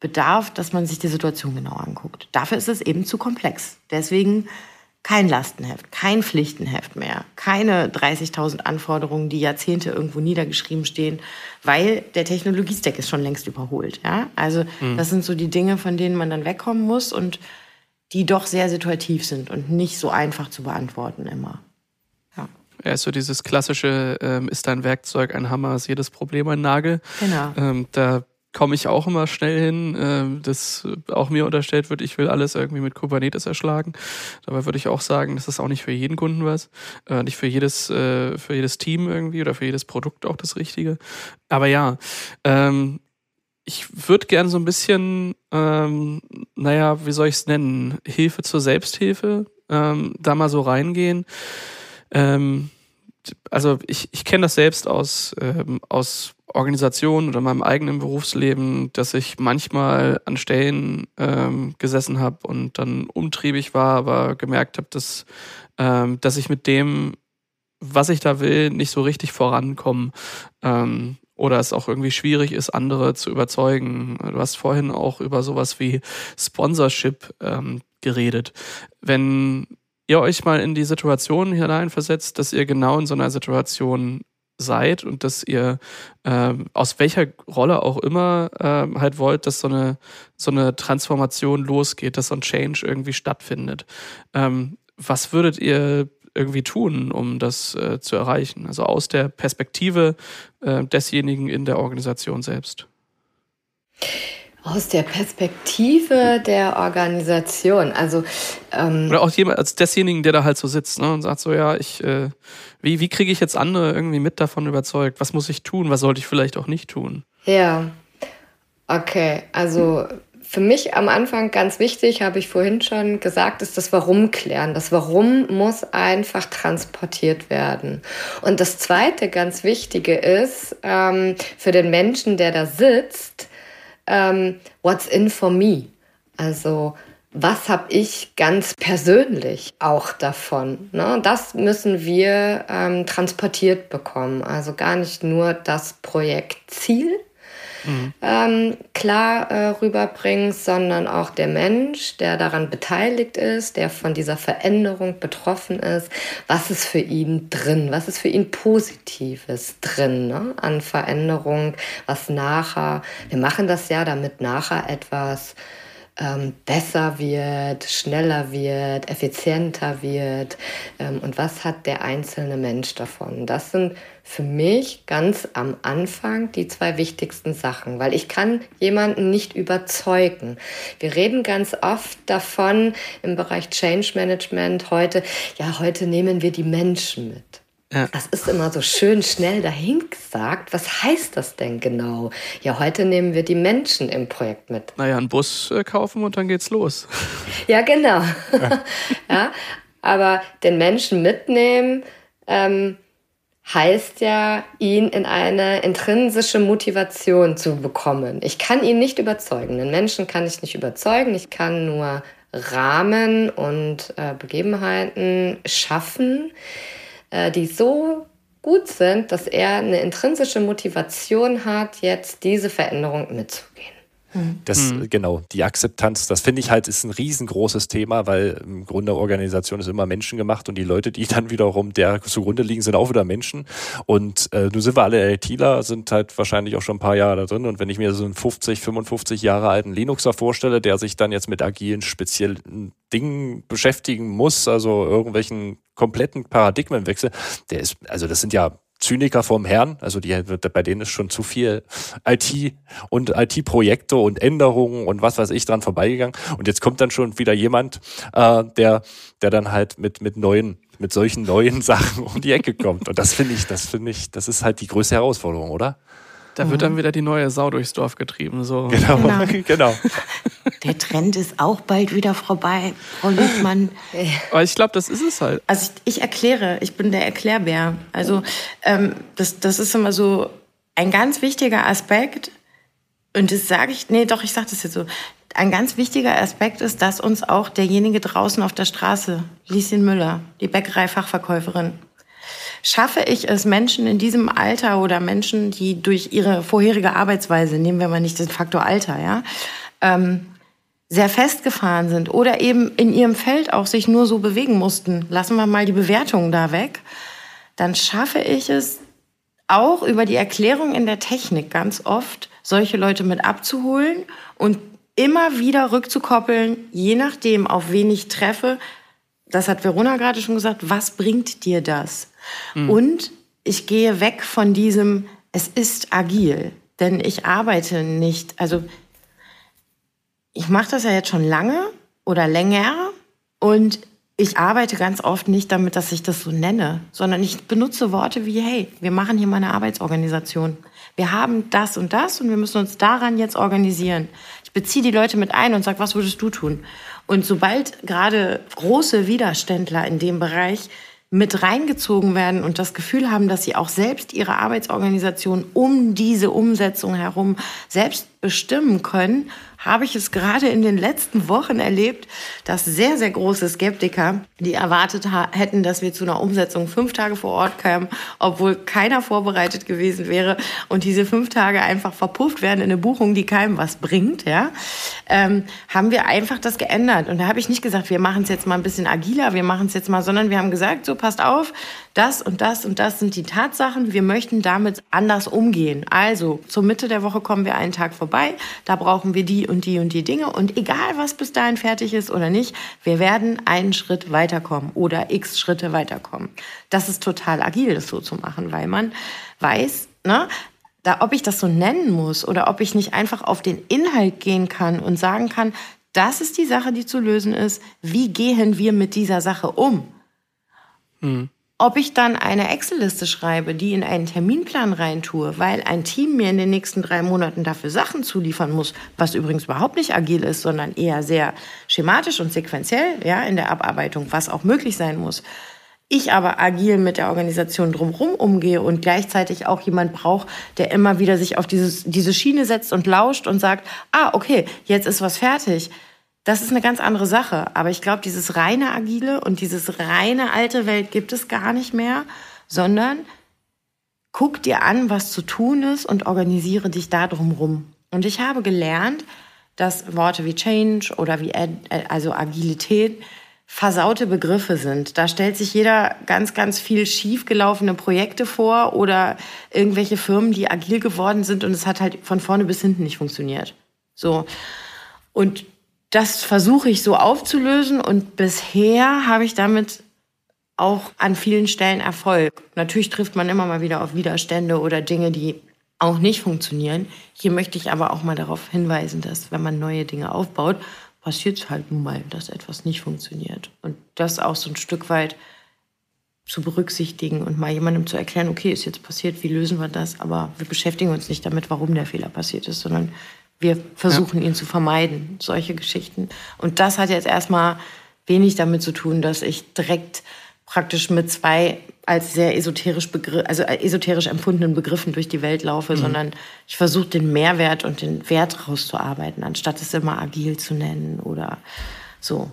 S4: bedarf, dass man sich die Situation genau anguckt. Dafür ist es eben zu komplex. Deswegen kein Lastenheft, kein Pflichtenheft mehr, keine 30.000 Anforderungen, die Jahrzehnte irgendwo niedergeschrieben stehen, weil der Technologiestack ist schon längst überholt. Ja? Also mhm. das sind so die Dinge, von denen man dann wegkommen muss und die doch sehr situativ sind und nicht so einfach zu beantworten immer.
S2: Ja, ja so dieses klassische, ähm, ist dein Werkzeug ein Hammer, ist jedes Problem ein Nagel.
S4: Genau.
S2: Ähm, da komme ich auch immer schnell hin, äh, dass auch mir unterstellt wird, ich will alles irgendwie mit Kubernetes erschlagen. Dabei würde ich auch sagen, das ist auch nicht für jeden Kunden was, äh, nicht für jedes, äh, für jedes Team irgendwie oder für jedes Produkt auch das Richtige. Aber ja, ähm, ich würde gern so ein bisschen, ähm, naja, wie soll ich es nennen, Hilfe zur Selbsthilfe, ähm, da mal so reingehen. Ähm, also ich, ich kenne das selbst aus, ähm, aus Organisation oder meinem eigenen Berufsleben, dass ich manchmal an Stellen ähm, gesessen habe und dann umtriebig war, aber gemerkt habe, dass, ähm, dass ich mit dem, was ich da will, nicht so richtig vorankomme. Ähm, oder es auch irgendwie schwierig ist, andere zu überzeugen. Du hast vorhin auch über sowas wie Sponsorship ähm, geredet. Wenn ihr euch mal in die Situation hineinversetzt, dass ihr genau in so einer Situation seid und dass ihr äh, aus welcher Rolle auch immer äh, halt wollt, dass so eine so eine Transformation losgeht, dass so ein Change irgendwie stattfindet. Ähm, was würdet ihr irgendwie tun, um das äh, zu erreichen? Also aus der Perspektive äh, desjenigen in der Organisation selbst.
S3: Aus der Perspektive der Organisation, also
S2: ähm oder auch jemand als desjenigen, der da halt so sitzt ne, und sagt so, ja, ich, äh, wie wie kriege ich jetzt andere irgendwie mit davon überzeugt? Was muss ich tun? Was sollte ich vielleicht auch nicht tun?
S3: Ja, okay, also für mich am Anfang ganz wichtig, habe ich vorhin schon gesagt, ist das Warum klären. Das Warum muss einfach transportiert werden. Und das Zweite ganz Wichtige ist ähm, für den Menschen, der da sitzt, ähm, what's in for me? Also was habe ich ganz persönlich auch davon? Ne? Das müssen wir ähm, transportiert bekommen. Also gar nicht nur das Projektziel, mhm. ähm, klar äh, rüberbringst, sondern auch der Mensch, der daran beteiligt ist, der von dieser Veränderung betroffen ist. Was ist für ihn drin? Was ist für ihn Positives drin ne? an Veränderung? Was nachher, wir machen das ja, damit nachher etwas ähm, besser wird, schneller wird, effizienter wird ähm, und was hat der einzelne Mensch davon. Das sind für mich ganz am Anfang die zwei wichtigsten Sachen, weil ich kann jemanden nicht überzeugen. Wir reden ganz oft davon im Bereich Change Management heute, ja, heute nehmen wir die Menschen mit. Ja. Das ist immer so schön schnell dahin gesagt. Was heißt das denn genau? Ja, heute nehmen wir die Menschen im Projekt mit.
S2: Naja, einen Bus äh, kaufen und dann geht's los. <laughs>
S3: Ja, genau. Ja. <laughs> ja aber den Menschen mitnehmen ähm, heißt ja, ihn in eine intrinsische Motivation zu bekommen. Ich kann ihn nicht überzeugen. Den Menschen kann ich nicht überzeugen. Ich kann nur Rahmen und äh, Begebenheiten schaffen, äh, die so gut sind, dass er eine intrinsische Motivation hat, jetzt diese Veränderung mitzugehen.
S1: Das, mhm. genau, die Akzeptanz, das finde ich halt, ist ein riesengroßes Thema, weil im Grunde Organisation ist immer Menschen gemacht und die Leute, die dann wiederum der zugrunde liegen, sind auch wieder Menschen. Und äh, nun sind wir alle ITler, sind halt wahrscheinlich auch schon ein paar Jahre da drin. Und wenn ich mir so einen 50, 55 Jahre alten Linuxer vorstelle, der sich dann jetzt mit agilen, speziellen Dingen beschäftigen muss, also irgendwelchen kompletten Paradigmenwechsel, der ist, also das sind ja Zyniker vom Herrn, also die, bei denen ist schon zu viel IT und IT-Projekte und Änderungen und was weiß ich dran vorbeigegangen. Und jetzt kommt dann schon wieder jemand, äh, der, der dann halt mit, mit neuen, mit solchen neuen <laughs> Sachen um die Ecke kommt. Und das finde ich, das finde ich, das ist halt die größte Herausforderung, oder?
S2: Da mhm. wird dann wieder die neue Sau durchs Dorf getrieben. So.
S1: Genau, genau. <laughs> genau. <laughs>
S4: Der Trend ist auch bald wieder vorbei, Frau Liebmann.
S2: Aber ich glaube, das ist es halt.
S4: Also ich, ich, erkläre, ich bin der Erklärbär. Also ähm, das, das ist immer so ein ganz wichtiger Aspekt. Und das sage ich, nee, doch, ich sage das jetzt so. Ein ganz wichtiger Aspekt ist, dass uns auch derjenige draußen auf der Straße, Lieschen Müller, die Bäckerei-Fachverkäuferin, schaffe ich es, Menschen in diesem Alter oder Menschen, die durch ihre vorherige Arbeitsweise, nehmen wir mal nicht den Faktor Alter, ja, ähm, sehr festgefahren sind oder eben in ihrem Feld auch sich nur so bewegen mussten, lassen wir mal die Bewertungen da weg, dann schaffe ich es auch über die Erklärung in der Technik ganz oft, solche Leute mit abzuholen und immer wieder rückzukoppeln, je nachdem, auf wen ich treffe. Das hat Verona gerade schon gesagt. Was bringt dir das? Mhm. Und ich gehe weg von diesem, es ist agil, denn ich arbeite nicht, also ich mache das ja jetzt schon lange oder länger und ich arbeite ganz oft nicht damit, dass ich das so nenne, sondern ich benutze Worte wie, hey, wir machen hier mal eine Arbeitsorganisation. Wir haben das und das und wir müssen uns daran jetzt organisieren. Ich beziehe die Leute mit ein und sage, was würdest du tun? Und sobald gerade große Widerständler in dem Bereich mit reingezogen werden und das Gefühl haben, dass sie auch selbst ihre Arbeitsorganisation um diese Umsetzung herum selbst bestimmen können, habe ich es gerade in den letzten Wochen erlebt, dass sehr, sehr große Skeptiker, die erwartet hätten, dass wir zu einer Umsetzung fünf Tage vor Ort kämen, obwohl keiner vorbereitet gewesen wäre und diese fünf Tage einfach verpufft werden in eine Buchung, die keinem was bringt, ja, ähm, haben wir einfach das geändert. Und da habe ich nicht gesagt, wir machen es jetzt mal ein bisschen agiler, wir machen es jetzt mal, sondern wir haben gesagt, so passt auf, das und das und das sind die Tatsachen, wir möchten damit anders umgehen. Also zur Mitte der Woche kommen wir einen Tag vorbei, da brauchen wir die und die und die Dinge und egal was bis dahin fertig ist oder nicht, wir werden einen Schritt weiterkommen oder x Schritte weiterkommen. Das ist total agil, das so zu machen, weil man weiß, ne, da, ob ich das so nennen muss oder ob ich nicht einfach auf den Inhalt gehen kann und sagen kann, das ist die Sache, die zu lösen ist. Wie gehen wir mit dieser Sache um? Hm. Ob ich dann eine Excel-Liste schreibe, die in einen Terminplan reintue, weil ein Team mir in den nächsten drei Monaten dafür Sachen zuliefern muss, was übrigens überhaupt nicht agil ist, sondern eher sehr schematisch und sequenziell, ja, in der Abarbeitung, was auch möglich sein muss. Ich aber agil mit der Organisation drumherum umgehe und gleichzeitig auch jemand brauche, der immer wieder sich auf dieses, diese Schiene setzt und lauscht und sagt, ah, okay, jetzt ist was fertig das ist eine ganz andere Sache. Aber ich glaube, dieses reine Agile und dieses reine alte Welt gibt es gar nicht mehr, sondern guck dir an, was zu tun ist und organisiere dich da drumrum. Und ich habe gelernt, dass Worte wie Change oder wie also Agilität versaute Begriffe sind. Da stellt sich jeder ganz, ganz viel schiefgelaufene Projekte vor oder irgendwelche Firmen, die agil geworden sind und es hat halt von vorne bis hinten nicht funktioniert. So. Und das versuche ich so aufzulösen und bisher habe ich damit auch an vielen Stellen Erfolg. Natürlich trifft man immer mal wieder auf Widerstände oder Dinge, die auch nicht funktionieren. Hier möchte ich aber auch mal darauf hinweisen, dass wenn man neue Dinge aufbaut, passiert es halt nun mal, dass etwas nicht funktioniert. Und das auch so ein Stück weit zu berücksichtigen und mal jemandem zu erklären, okay, ist jetzt passiert, wie lösen wir das? Aber wir beschäftigen uns nicht damit, warum der Fehler passiert ist, sondern wir versuchen ja. ihn zu vermeiden, solche Geschichten. Und das hat jetzt erstmal wenig damit zu tun, dass ich direkt praktisch mit zwei als sehr esoterisch, Begriff, also esoterisch empfundenen Begriffen durch die Welt laufe, mhm. sondern ich versuche den Mehrwert und den Wert rauszuarbeiten, anstatt es immer agil zu nennen oder so.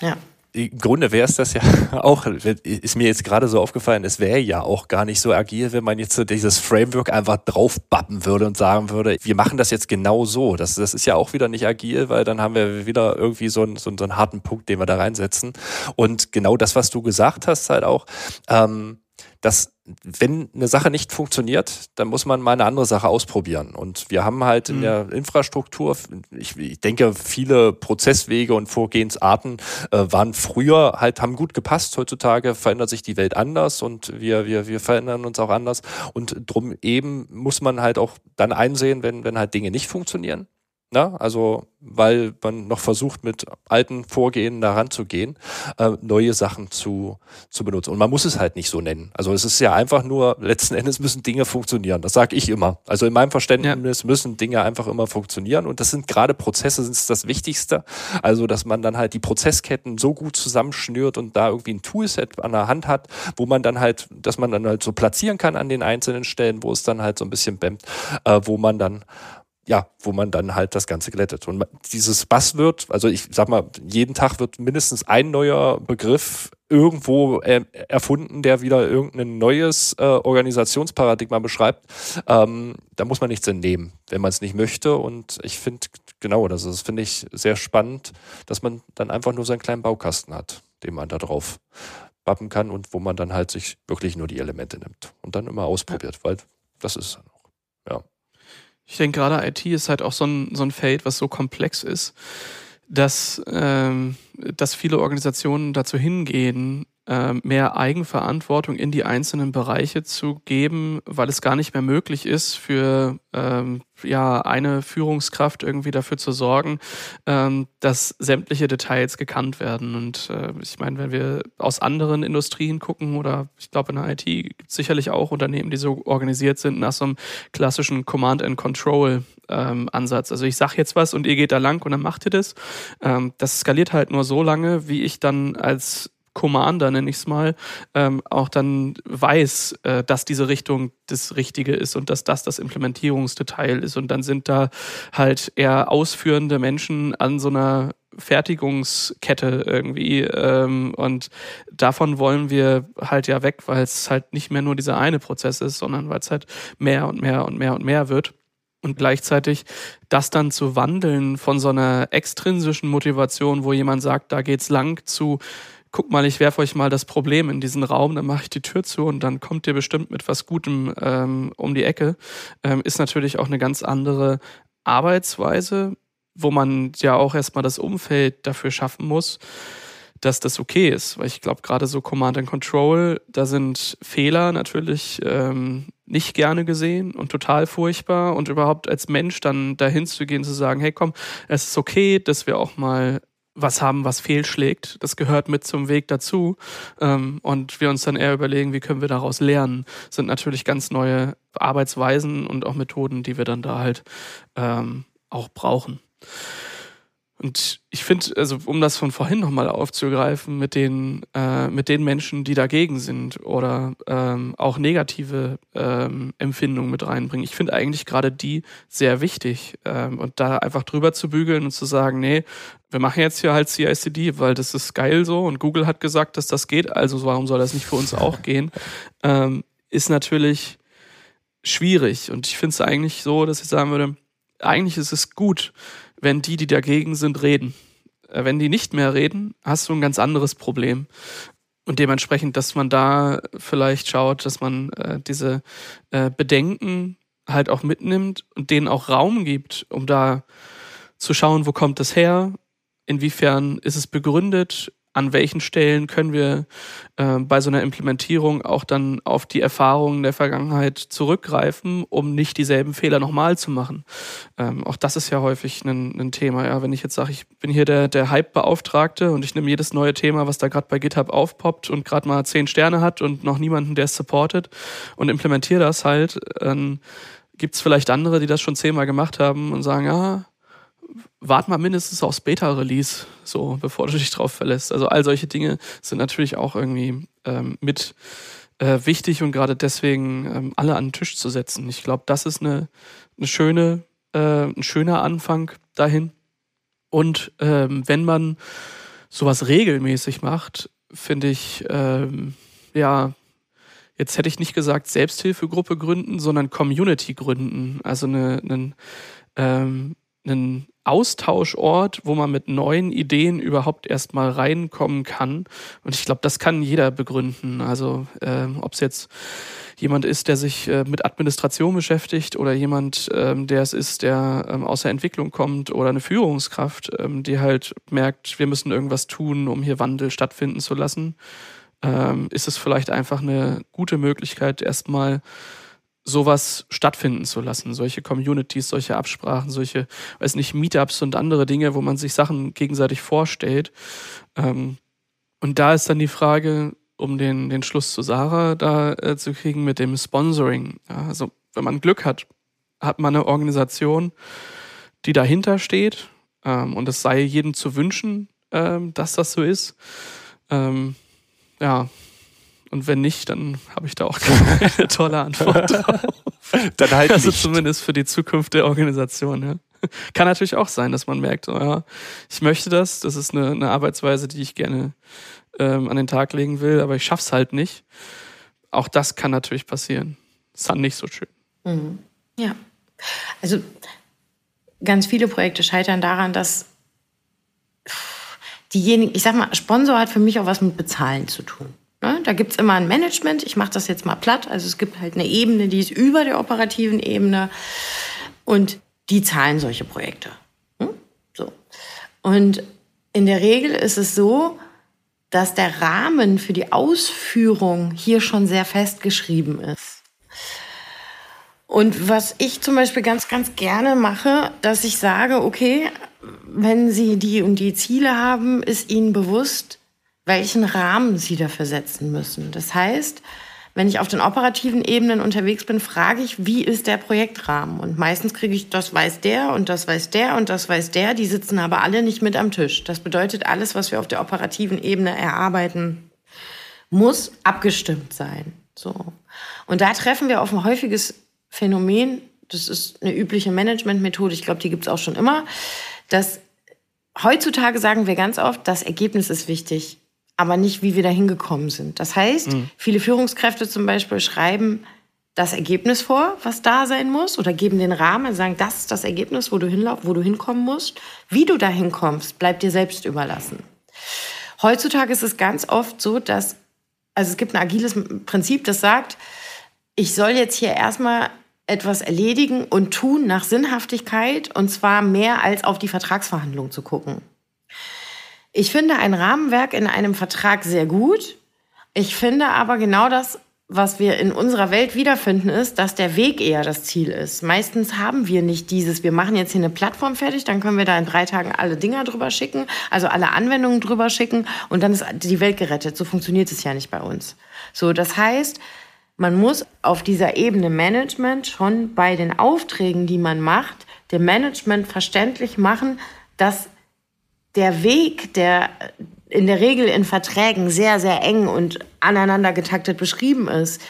S4: Ja
S1: im Grunde wäre es das ja <laughs> auch, ist mir jetzt gerade so aufgefallen, es wäre ja auch gar nicht so agil, wenn man jetzt so dieses Framework einfach draufbappen würde und sagen würde, wir machen das jetzt genau so. Das, das ist ja auch wieder nicht agil, weil dann haben wir wieder irgendwie so einen, so, einen, so einen harten Punkt, den wir da reinsetzen. Und genau das, was du gesagt hast, halt auch, ähm, dass wenn eine Sache nicht funktioniert, dann muss man mal eine andere Sache ausprobieren. Und wir haben halt in mhm. der Infrastruktur, ich, ich, denke, viele Prozesswege und Vorgehensarten äh, waren früher halt, haben gut gepasst. Heutzutage verändert sich die Welt anders und wir, wir, wir verändern uns auch anders. Und drum eben muss man halt auch dann einsehen, wenn, wenn halt Dinge nicht funktionieren Ne? Also, weil man noch versucht, mit alten Vorgehen daran zu gehen, äh, neue Sachen zu, zu benutzen. Und man muss es halt nicht so nennen. Also es ist ja einfach nur, letzten Endes müssen Dinge funktionieren. Das sage ich immer. Also in meinem Verständnis ja. müssen Dinge einfach immer funktionieren. Und das sind gerade Prozesse, sind das Wichtigste. Also, dass man dann halt die Prozessketten so gut zusammenschnürt und da irgendwie ein Toolset an der Hand hat, wo man dann halt, dass man dann halt so platzieren kann an den einzelnen Stellen, wo es dann halt so ein bisschen bämmt, äh, wo man dann ja, wo man dann halt das Ganze glättet. Und dieses Buzzword, also ich sag mal, jeden Tag wird mindestens ein neuer Begriff irgendwo erfunden, der wieder irgendein neues äh, Organisationsparadigma beschreibt. Ähm, da muss man nichts entnehmen, wenn man es nicht möchte. Und ich finde, genau, das, das finde ich sehr spannend, dass man dann einfach nur seinen kleinen Baukasten hat, den man da drauf bappen kann und wo man dann halt sich wirklich nur die Elemente nimmt und dann immer ausprobiert, weil das ist es dann auch. Ja.
S2: Ich denke, gerade IT ist halt auch so ein, so ein Feld, was so komplex ist, dass, ähm, dass viele Organisationen dazu hingehen, ähm, mehr Eigenverantwortung in die einzelnen Bereiche zu geben, weil es gar nicht mehr möglich ist, für ähm, ja eine Führungskraft irgendwie dafür zu sorgen, ähm, dass sämtliche Details gekannt werden. Und äh, ich meine, wenn wir aus anderen Industrien gucken oder ich glaube in der IT gibt es sicherlich auch Unternehmen, die so organisiert sind nach so einem klassischen Command and Control ähm. Also ich sage jetzt was und ihr geht da lang und dann macht ihr das. Ähm, das skaliert halt nur so lange, wie ich dann als Commander, nenne ich es mal, ähm, auch dann weiß, äh, dass diese Richtung das Richtige ist und dass das das Implementierungsdetail ist. Und dann sind da halt eher ausführende Menschen an so einer Fertigungskette irgendwie. Ähm, und davon wollen wir halt ja weg, weil es halt nicht mehr nur dieser eine Prozess ist, sondern weil es halt mehr und mehr und mehr und mehr wird. Und gleichzeitig das dann zu wandeln von so einer extrinsischen Motivation, wo jemand sagt, da geht's lang, zu guck mal, ich werfe euch mal das Problem in diesen Raum, dann mache ich die Tür zu und dann kommt ihr bestimmt mit was Gutem ähm, um die Ecke, ähm, ist natürlich auch eine ganz andere Arbeitsweise, wo man ja auch erstmal das Umfeld dafür schaffen muss, dass das okay ist. Weil ich glaube, gerade so Command and Control, da sind Fehler natürlich ähm, nicht gerne gesehen und total furchtbar. Und überhaupt als Mensch dann dahin zu gehen, zu sagen, hey komm, es ist okay, dass wir auch mal was haben, was fehlschlägt. Das gehört mit zum Weg dazu. Ähm, und wir uns dann eher überlegen, wie können wir daraus lernen, sind natürlich ganz neue Arbeitsweisen und auch Methoden, die wir dann da halt ähm, auch brauchen. Und ich finde, also um das von vorhin nochmal aufzugreifen, mit den, äh, mit den Menschen, die dagegen sind oder ähm, auch negative ähm, Empfindungen mit reinbringen, ich finde eigentlich gerade die sehr wichtig. Ähm, und da einfach drüber zu bügeln und zu sagen, nee, wir machen jetzt hier halt CICD, weil das ist geil so und Google hat gesagt, dass das geht, also warum soll das nicht für uns auch gehen, <laughs> ähm, ist natürlich schwierig. Und ich finde es eigentlich so, dass ich sagen würde, eigentlich ist es gut, wenn die, die dagegen sind, reden. Äh, wenn die nicht mehr reden, hast du ein ganz anderes Problem. Und dementsprechend, dass man da vielleicht schaut, dass man äh, diese äh, Bedenken halt auch mitnimmt und denen auch Raum gibt, um da zu schauen, wo kommt das her, inwiefern ist es begründet, an welchen Stellen können wir äh, bei so einer Implementierung auch dann auf die Erfahrungen der Vergangenheit zurückgreifen, um nicht dieselben Fehler nochmal zu machen. Ähm, auch das ist ja häufig ein, ein Thema. Ja, wenn ich jetzt sage, ich bin hier der, der Hype-Beauftragte und ich nehme jedes neue Thema, was da gerade bei GitHub aufpoppt und gerade mal zehn Sterne hat und noch niemanden, der es supportet und implementiere das halt, dann gibt es vielleicht andere, die das schon zehnmal gemacht haben und sagen, ja, wart mal mindestens aufs Beta-Release, so bevor du dich drauf verlässt. Also all solche Dinge sind natürlich auch irgendwie ähm, mit äh, wichtig und gerade deswegen ähm, alle an den Tisch zu setzen. Ich glaube, das ist eine, eine schöne, äh, ein schöner Anfang dahin. Und ähm, wenn man sowas regelmäßig macht, finde ich, ähm, ja, jetzt hätte ich nicht gesagt Selbsthilfegruppe gründen, sondern Community gründen. Also eine, einen, ähm, Austauschort, wo man mit neuen Ideen überhaupt erstmal reinkommen kann. Und ich glaube, das kann jeder begründen. Also äh, ob es jetzt jemand ist, der sich äh, mit Administration beschäftigt oder jemand, ähm, der es ist, der ähm, aus der Entwicklung kommt oder eine Führungskraft, ähm, die halt merkt, wir müssen irgendwas tun, um hier Wandel stattfinden zu lassen, ähm, ist es vielleicht einfach eine gute Möglichkeit, erstmal sowas stattfinden zu lassen. Solche Communities, solche Absprachen, solche, weiß nicht, Meetups und andere Dinge, wo man sich Sachen gegenseitig vorstellt. Ähm, und da ist dann die Frage, um den, den Schluss zu Sarah da äh, zu kriegen mit dem Sponsoring. Ja, also, wenn man Glück hat, hat man eine Organisation, die dahinter steht. Ähm, und es sei jedem zu wünschen, ähm, dass das so ist. Ähm, ja, und wenn nicht, dann habe ich da auch <laughs> keine tolle Antwort drauf.
S1: dann halt
S2: also
S1: nicht.
S2: zumindest für die Zukunft der Organisation, ja. Kann natürlich auch sein, dass man merkt, oh ja, ich möchte das, das ist eine, eine Arbeitsweise, die ich gerne ähm, an den Tag legen will, aber ich schaff's halt nicht. Auch das kann natürlich passieren. Ist dann nicht so schön.
S4: Mhm. Ja. Also ganz viele Projekte scheitern daran, dass diejenigen, ich sag mal, Sponsor hat für mich auch was mit Bezahlen zu tun. Ne? Da gibt es immer ein Management. Ich mache das jetzt mal platt. Also es gibt halt eine Ebene, die ist über der operativen Ebene. Und die zahlen solche Projekte. Hm? So. Und in der Regel ist es so, dass der Rahmen für die Ausführung hier schon sehr festgeschrieben ist. Und was ich zum Beispiel ganz, ganz gerne mache, dass ich sage, okay, wenn Sie die und die Ziele haben, ist Ihnen bewusst, welchen Rahmen sie dafür setzen müssen. Das heißt, Wenn ich auf den operativen Ebenen unterwegs bin, frage ich, wie ist der Projektrahmen? Und meistens kriege ich, das weiß der und das weiß der und das weiß der. Die sitzen aber alle nicht mit am Tisch. Das bedeutet, alles, was wir auf der operativen Ebene erarbeiten, muss abgestimmt sein. So. Und da treffen wir auf ein häufiges Phänomen, das ist eine übliche Managementmethode, ich glaube, die gibt es auch schon immer, dass heutzutage sagen wir ganz oft, das Ergebnis ist wichtig, aber nicht, wie wir da hingekommen sind. Das heißt, mhm. viele Führungskräfte zum Beispiel schreiben das Ergebnis vor, was da sein muss, oder geben den Rahmen und sagen, das ist das Ergebnis, wo du hinlauf, wo du hinkommen musst. Wie du da hinkommst, bleibt dir selbst überlassen. Heutzutage ist es ganz oft so, dass, also es gibt ein agiles Prinzip, das sagt, ich soll jetzt hier erstmal etwas erledigen und tun nach Sinnhaftigkeit und zwar mehr als auf die Vertragsverhandlung zu gucken. Ich finde ein Rahmenwerk in einem Vertrag sehr gut. Ich finde aber genau das, was wir in unserer Welt wiederfinden, ist, dass der Weg eher das Ziel ist. Meistens haben wir nicht dieses, wir machen jetzt hier eine Plattform fertig, dann können wir da in drei Tagen alle Dinger drüber schicken, also alle Anwendungen drüber schicken und dann ist die Welt gerettet. So funktioniert es ja nicht bei uns. So, das heißt, man muss auf dieser Ebene Management schon bei den Aufträgen, die man macht, dem Management verständlich machen, dass der Weg, der in der Regel in Verträgen sehr, sehr eng und aneinander getaktet beschrieben ist,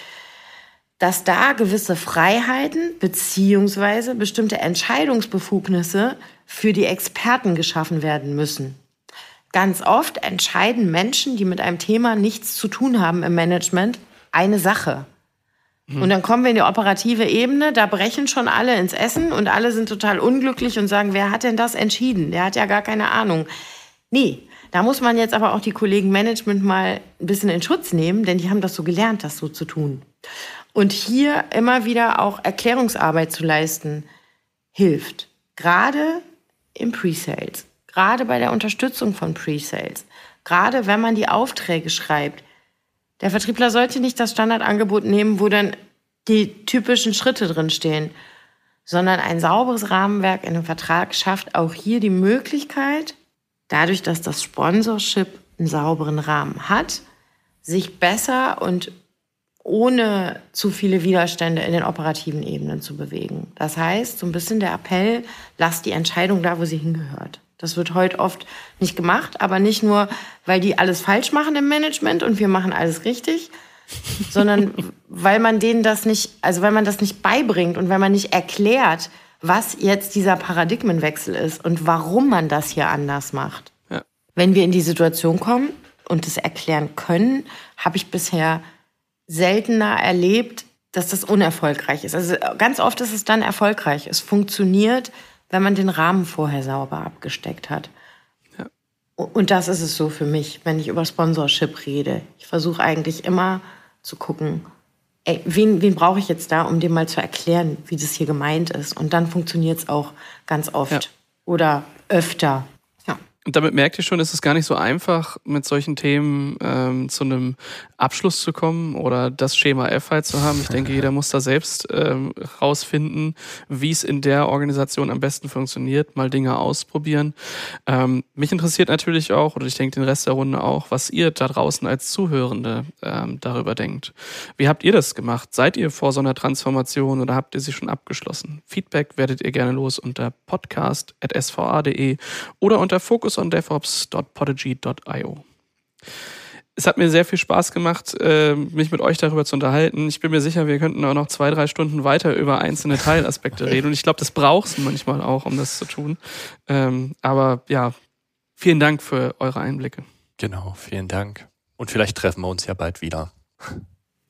S4: dass da gewisse Freiheiten beziehungsweise bestimmte Entscheidungsbefugnisse für die Experten geschaffen werden müssen. Ganz oft entscheiden Menschen, die mit einem Thema nichts zu tun haben im Management, eine Sache. Mhm. Und dann kommen wir in die operative Ebene, da brechen schon alle ins Essen und alle sind total unglücklich und sagen, wer hat denn das entschieden? Der hat ja gar keine Ahnung. Nee, da muss man jetzt aber auch die Kollegen Management mal ein bisschen in Schutz nehmen, denn die haben das so gelernt, das so zu tun. Und hier immer wieder auch Erklärungsarbeit zu leisten, hilft. Gerade im Pre-Sales, gerade bei der Unterstützung von Pre-Sales, gerade wenn man die Aufträge schreibt, der Vertriebler sollte nicht das Standardangebot nehmen, wo dann die typischen Schritte drin stehen, sondern ein sauberes Rahmenwerk in einem Vertrag schafft auch hier die Möglichkeit, dadurch, dass das Sponsorship einen sauberen Rahmen hat, sich besser und ohne zu viele Widerstände in den operativen Ebenen zu bewegen. Das heißt, so ein bisschen der Appell, lasst die Entscheidung da, wo sie hingehört. Das wird heute oft nicht gemacht, aber nicht nur, weil die alles falsch machen im Management und wir machen alles richtig, <laughs> sondern weil man denen das nicht, also weil man das nicht beibringt und weil man nicht erklärt, was jetzt dieser Paradigmenwechsel ist und warum man das hier anders macht. Ja. Wenn wir in die Situation kommen und das erklären können, habe ich bisher seltener erlebt, dass das unerfolgreich ist. Also ganz oft ist es dann erfolgreich. Es funktioniert, wenn man den Rahmen vorher sauber abgesteckt hat. Ja. Und das ist es so für mich, wenn ich über Sponsorship rede. Ich versuche eigentlich immer zu gucken, ey, wen, wen brauche ich jetzt da, um dem mal zu erklären, wie das hier gemeint ist. Und dann funktioniert es auch ganz oft ja. oder öfter.
S2: Und damit merkt ihr schon, es ist gar nicht so einfach, mit solchen Themen ähm, zu einem Abschluss zu kommen oder das Schema F halt zu haben. Ich denke, <laughs> jeder muss da selbst ähm, rausfinden, wie es in der Organisation am besten funktioniert, mal Dinge ausprobieren. Ähm, mich interessiert natürlich auch, oder ich denke den Rest der Runde auch, was ihr da draußen als Zuhörende ähm, darüber denkt. Wie habt ihr das gemacht? Seid ihr vor so einer Transformation oder habt ihr sie schon abgeschlossen? Feedback werdet ihr gerne los unter podcast.sva.de oder unter Focus on Es hat mir sehr viel Spaß gemacht, äh, mich mit euch darüber zu unterhalten. Ich bin mir sicher, wir könnten auch noch zwei, drei Stunden weiter über einzelne Teilaspekte <laughs> reden. Und ich glaube, das braucht es manchmal auch, um das zu tun. Ähm, aber ja, vielen Dank für eure Einblicke.
S1: Genau, vielen Dank. Und vielleicht treffen wir uns ja bald wieder.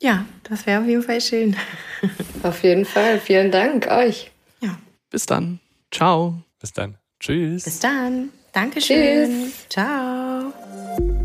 S4: Ja, das wäre auf jeden Fall schön. <laughs>
S3: Auf jeden Fall. Vielen Dank euch.
S2: Ja. Bis dann. Ciao.
S1: Bis dann. Tschüss.
S4: Bis dann. Dankeschön. Tschüss. Ciao.